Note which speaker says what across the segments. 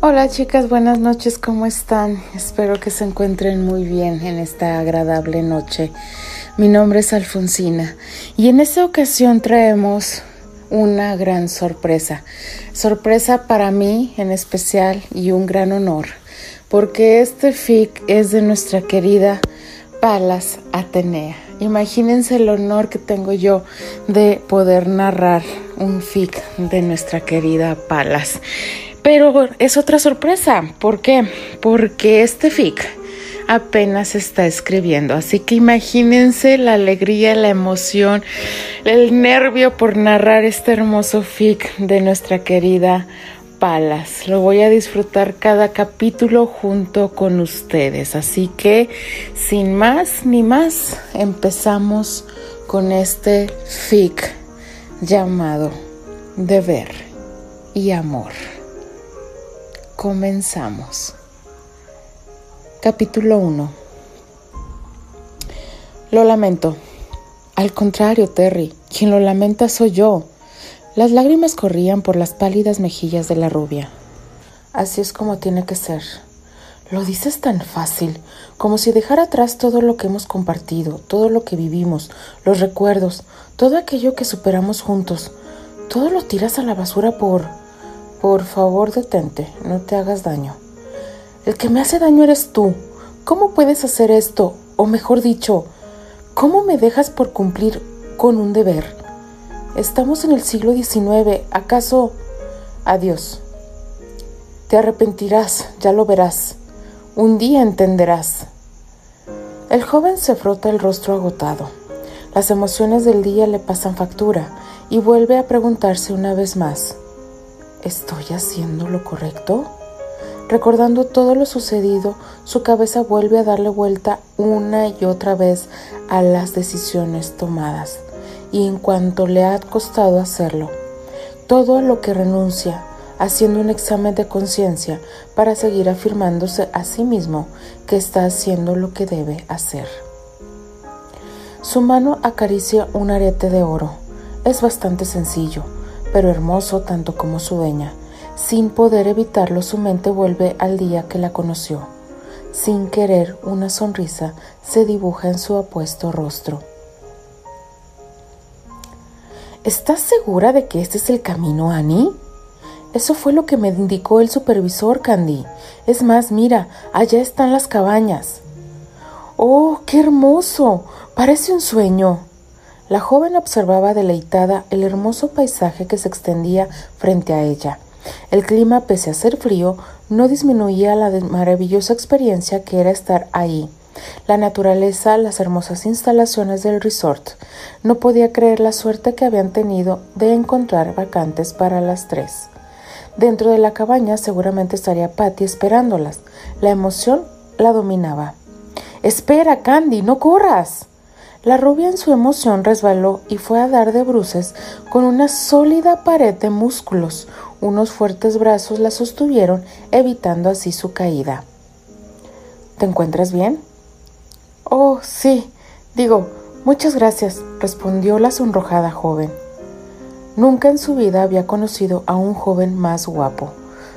Speaker 1: Hola chicas, buenas noches, ¿cómo están? Espero que se encuentren muy bien en esta agradable noche. Mi nombre es Alfonsina y en esta ocasión traemos una gran sorpresa. Sorpresa para mí en especial y un gran honor, porque este fic es de nuestra querida Palas Atenea. Imagínense el honor que tengo yo de poder narrar un fic de nuestra querida Palas. Pero es otra sorpresa. ¿Por qué? Porque este fic apenas está escribiendo. Así que imagínense la alegría, la emoción, el nervio por narrar este hermoso fic de nuestra querida Palas. Lo voy a disfrutar cada capítulo junto con ustedes. Así que, sin más ni más, empezamos con este fic llamado Deber y Amor. Comenzamos. Capítulo 1 Lo lamento. Al contrario, Terry, quien lo lamenta soy yo. Las lágrimas corrían por las pálidas mejillas de la rubia. Así es como tiene que ser. Lo dices tan fácil, como si dejara atrás todo lo que hemos compartido, todo lo que vivimos, los recuerdos, todo aquello que superamos juntos. Todo lo tiras a la basura por... Por favor, detente, no te hagas daño. El que me hace daño eres tú. ¿Cómo puedes hacer esto? O mejor dicho, ¿cómo me dejas por cumplir con un deber? Estamos en el siglo XIX. ¿Acaso... Adiós. Te arrepentirás, ya lo verás. Un día entenderás. El joven se frota el rostro agotado. Las emociones del día le pasan factura y vuelve a preguntarse una vez más. ¿Estoy haciendo lo correcto? Recordando todo lo sucedido, su cabeza vuelve a darle vuelta una y otra vez a las decisiones tomadas, y en cuanto le ha costado hacerlo, todo a lo que renuncia, haciendo un examen de conciencia para seguir afirmándose a sí mismo que está haciendo lo que debe hacer. Su mano acaricia un arete de oro. Es bastante sencillo pero hermoso tanto como su dueña. Sin poder evitarlo, su mente vuelve al día que la conoció. Sin querer, una sonrisa se dibuja en su apuesto rostro. ¿Estás segura de que este es el camino, Annie? Eso fue lo que me indicó el supervisor, Candy. Es más, mira, allá están las cabañas. ¡Oh, qué hermoso! Parece un sueño. La joven observaba deleitada el hermoso paisaje que se extendía frente a ella. El clima, pese a ser frío, no disminuía la maravillosa experiencia que era estar ahí. La naturaleza, las hermosas instalaciones del resort. No podía creer la suerte que habían tenido de encontrar vacantes para las tres. Dentro de la cabaña seguramente estaría Patty esperándolas. La emoción la dominaba. Espera, Candy, no corras. La rubia en su emoción resbaló y fue a dar de bruces con una sólida pared de músculos. Unos fuertes brazos la sostuvieron, evitando así su caída. ¿Te encuentras bien? Oh, sí. Digo, muchas gracias, respondió la sonrojada joven. Nunca en su vida había conocido a un joven más guapo.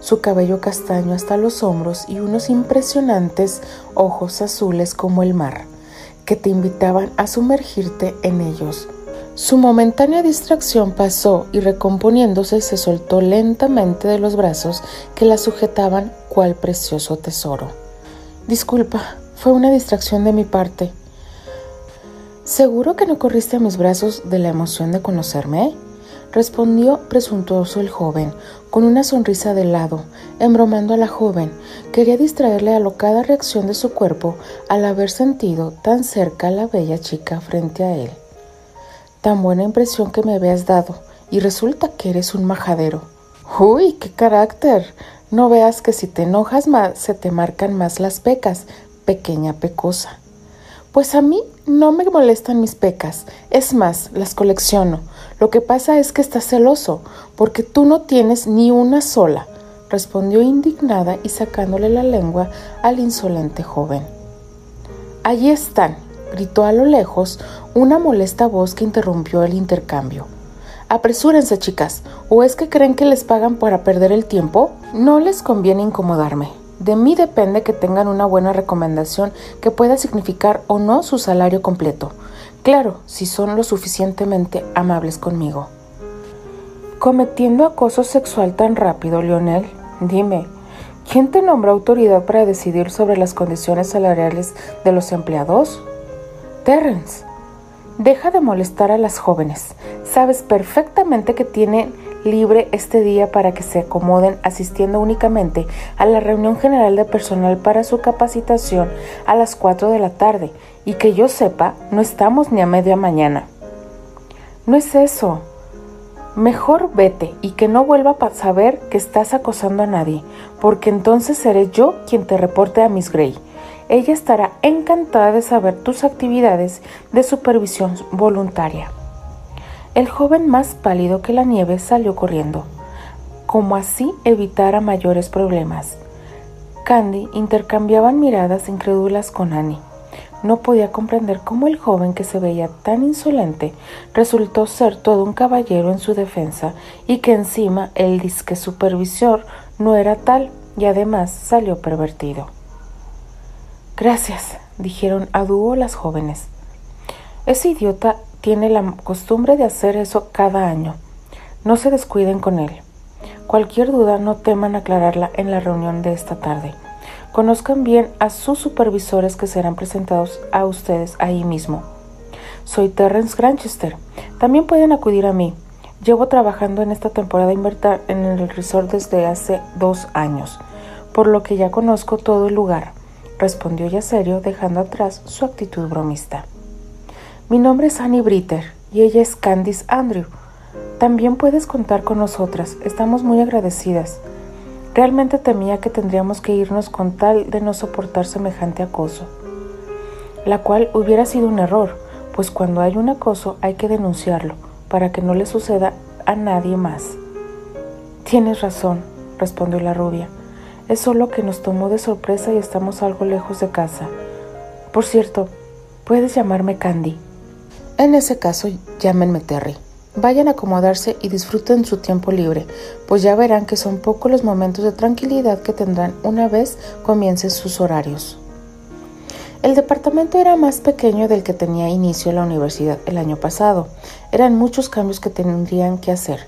Speaker 1: Su cabello castaño hasta los hombros y unos impresionantes ojos azules como el mar que te invitaban a sumergirte en ellos. Su momentánea distracción pasó y recomponiéndose se soltó lentamente de los brazos que la sujetaban cual precioso tesoro. Disculpa, fue una distracción de mi parte. ¿Seguro que no corriste a mis brazos de la emoción de conocerme? Respondió presuntuoso el joven, con una sonrisa de lado, embromando a la joven. Quería distraerle alocada reacción de su cuerpo al haber sentido tan cerca a la bella chica frente a él. Tan buena impresión que me habías dado, y resulta que eres un majadero. ¡Uy, qué carácter! No veas que si te enojas más se te marcan más las pecas, pequeña pecosa. Pues a mí no me molestan mis pecas, es más, las colecciono. Lo que pasa es que estás celoso, porque tú no tienes ni una sola, respondió indignada y sacándole la lengua al insolente joven. Allí están, gritó a lo lejos una molesta voz que interrumpió el intercambio. Apresúrense, chicas, ¿o es que creen que les pagan para perder el tiempo? No les conviene incomodarme. De mí depende que tengan una buena recomendación que pueda significar o no su salario completo. Claro, si son lo suficientemente amables conmigo. Cometiendo acoso sexual tan rápido, Lionel, dime, ¿quién te nombró autoridad para decidir sobre las condiciones salariales de los empleados? Terrence, deja de molestar a las jóvenes. Sabes perfectamente que tienen libre este día para que se acomoden asistiendo únicamente a la reunión general de personal para su capacitación a las 4 de la tarde y que yo sepa, no estamos ni a media mañana. No es eso. Mejor vete y que no vuelva a saber que estás acosando a nadie, porque entonces seré yo quien te reporte a Miss Gray. Ella estará encantada de saber tus actividades de supervisión voluntaria. El joven más pálido que la nieve salió corriendo, como así evitara mayores problemas. Candy intercambiaban miradas incrédulas con Annie. No podía comprender cómo el joven que se veía tan insolente resultó ser todo un caballero en su defensa y que encima el disque supervisor no era tal y además salió pervertido. Gracias, dijeron a dúo las jóvenes. Ese idiota tiene la costumbre de hacer eso cada año. No se descuiden con él. Cualquier duda no teman aclararla en la reunión de esta tarde. Conozcan bien a sus supervisores que serán presentados a ustedes ahí mismo. Soy Terrence Granchester. También pueden acudir a mí. Llevo trabajando en esta temporada en el resort desde hace dos años, por lo que ya conozco todo el lugar, respondió ya serio, dejando atrás su actitud bromista. Mi nombre es Annie Britter y ella es Candice Andrew. También puedes contar con nosotras, estamos muy agradecidas. Realmente temía que tendríamos que irnos con tal de no soportar semejante acoso, la cual hubiera sido un error, pues cuando hay un acoso hay que denunciarlo para que no le suceda a nadie más. Tienes razón, respondió la rubia. Es solo que nos tomó de sorpresa y estamos algo lejos de casa. Por cierto, puedes llamarme Candy. En ese caso, llámenme Terry. Vayan a acomodarse y disfruten su tiempo libre, pues ya verán que son pocos los momentos de tranquilidad que tendrán una vez comiencen sus horarios. El departamento era más pequeño del que tenía inicio la universidad el año pasado. Eran muchos cambios que tendrían que hacer,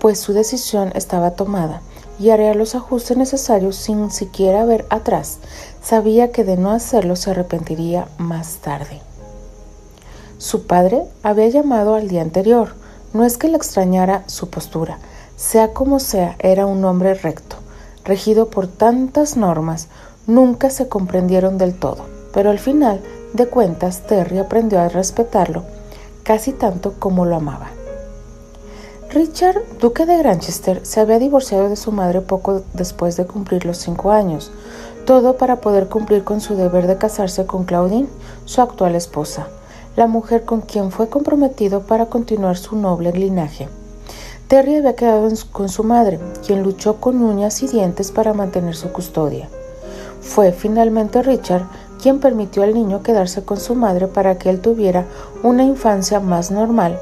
Speaker 1: pues su decisión estaba tomada y haría los ajustes necesarios sin siquiera ver atrás. Sabía que de no hacerlo se arrepentiría más tarde. Su padre había llamado al día anterior. No es que le extrañara su postura. Sea como sea, era un hombre recto, regido por tantas normas, nunca se comprendieron del todo, pero al final de cuentas Terry aprendió a respetarlo casi tanto como lo amaba. Richard, duque de Granchester, se había divorciado de su madre poco después de cumplir los cinco años, todo para poder cumplir con su deber de casarse con Claudine, su actual esposa la mujer con quien fue comprometido para continuar su noble linaje. Terry había quedado con su madre, quien luchó con uñas y dientes para mantener su custodia. Fue finalmente Richard quien permitió al niño quedarse con su madre para que él tuviera una infancia más normal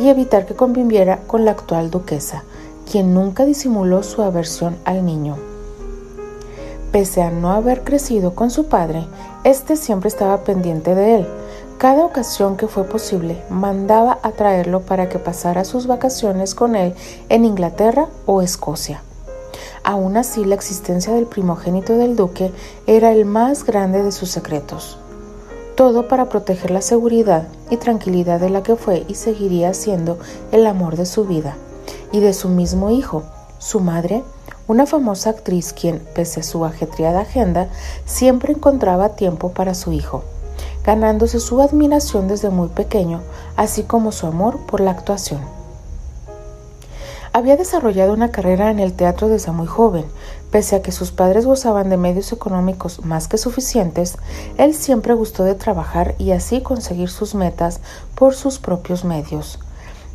Speaker 1: y evitar que conviviera con la actual duquesa, quien nunca disimuló su aversión al niño. Pese a no haber crecido con su padre, éste siempre estaba pendiente de él, cada ocasión que fue posible, mandaba a traerlo para que pasara sus vacaciones con él en Inglaterra o Escocia. Aún así, la existencia del primogénito del duque era el más grande de sus secretos. Todo para proteger la seguridad y tranquilidad de la que fue y seguiría siendo el amor de su vida, y de su mismo hijo, su madre, una famosa actriz quien, pese a su ajetreada agenda, siempre encontraba tiempo para su hijo ganándose su admiración desde muy pequeño, así como su amor por la actuación. Había desarrollado una carrera en el teatro desde muy joven, pese a que sus padres gozaban de medios económicos más que suficientes, él siempre gustó de trabajar y así conseguir sus metas por sus propios medios.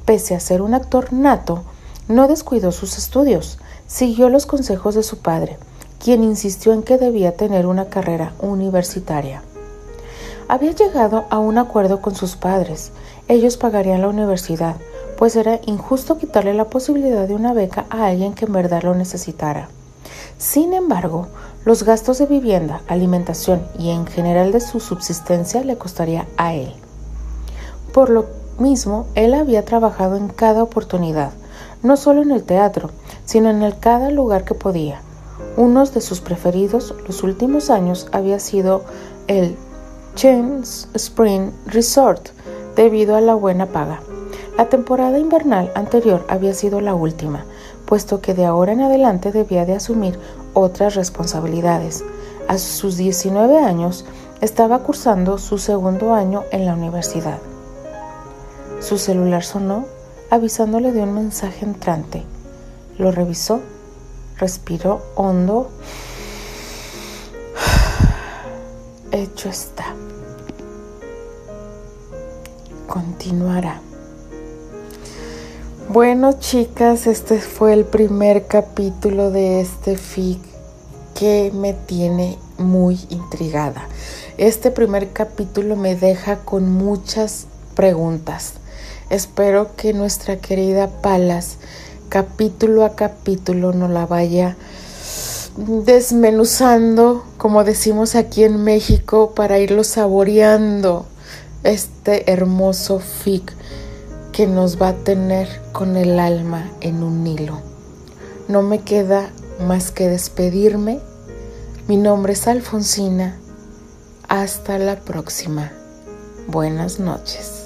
Speaker 1: Pese a ser un actor nato, no descuidó sus estudios, siguió los consejos de su padre, quien insistió en que debía tener una carrera universitaria. Había llegado a un acuerdo con sus padres. Ellos pagarían la universidad, pues era injusto quitarle la posibilidad de una beca a alguien que en verdad lo necesitara. Sin embargo, los gastos de vivienda, alimentación y en general de su subsistencia le costaría a él. Por lo mismo, él había trabajado en cada oportunidad, no solo en el teatro, sino en el cada lugar que podía. Uno de sus preferidos los últimos años había sido el Chance Spring Resort, debido a la buena paga. La temporada invernal anterior había sido la última, puesto que de ahora en adelante debía de asumir otras responsabilidades. A sus 19 años estaba cursando su segundo año en la universidad. Su celular sonó avisándole de un mensaje entrante. Lo revisó, respiró hondo. Hecho está. Continuará. Bueno, chicas, este fue el primer capítulo de este fic que me tiene muy intrigada. Este primer capítulo me deja con muchas preguntas. Espero que nuestra querida Palas, capítulo a capítulo, nos la vaya desmenuzando, como decimos aquí en México, para irlo saboreando este hermoso fic que nos va a tener con el alma en un hilo. No me queda más que despedirme. Mi nombre es Alfonsina. Hasta la próxima. Buenas noches.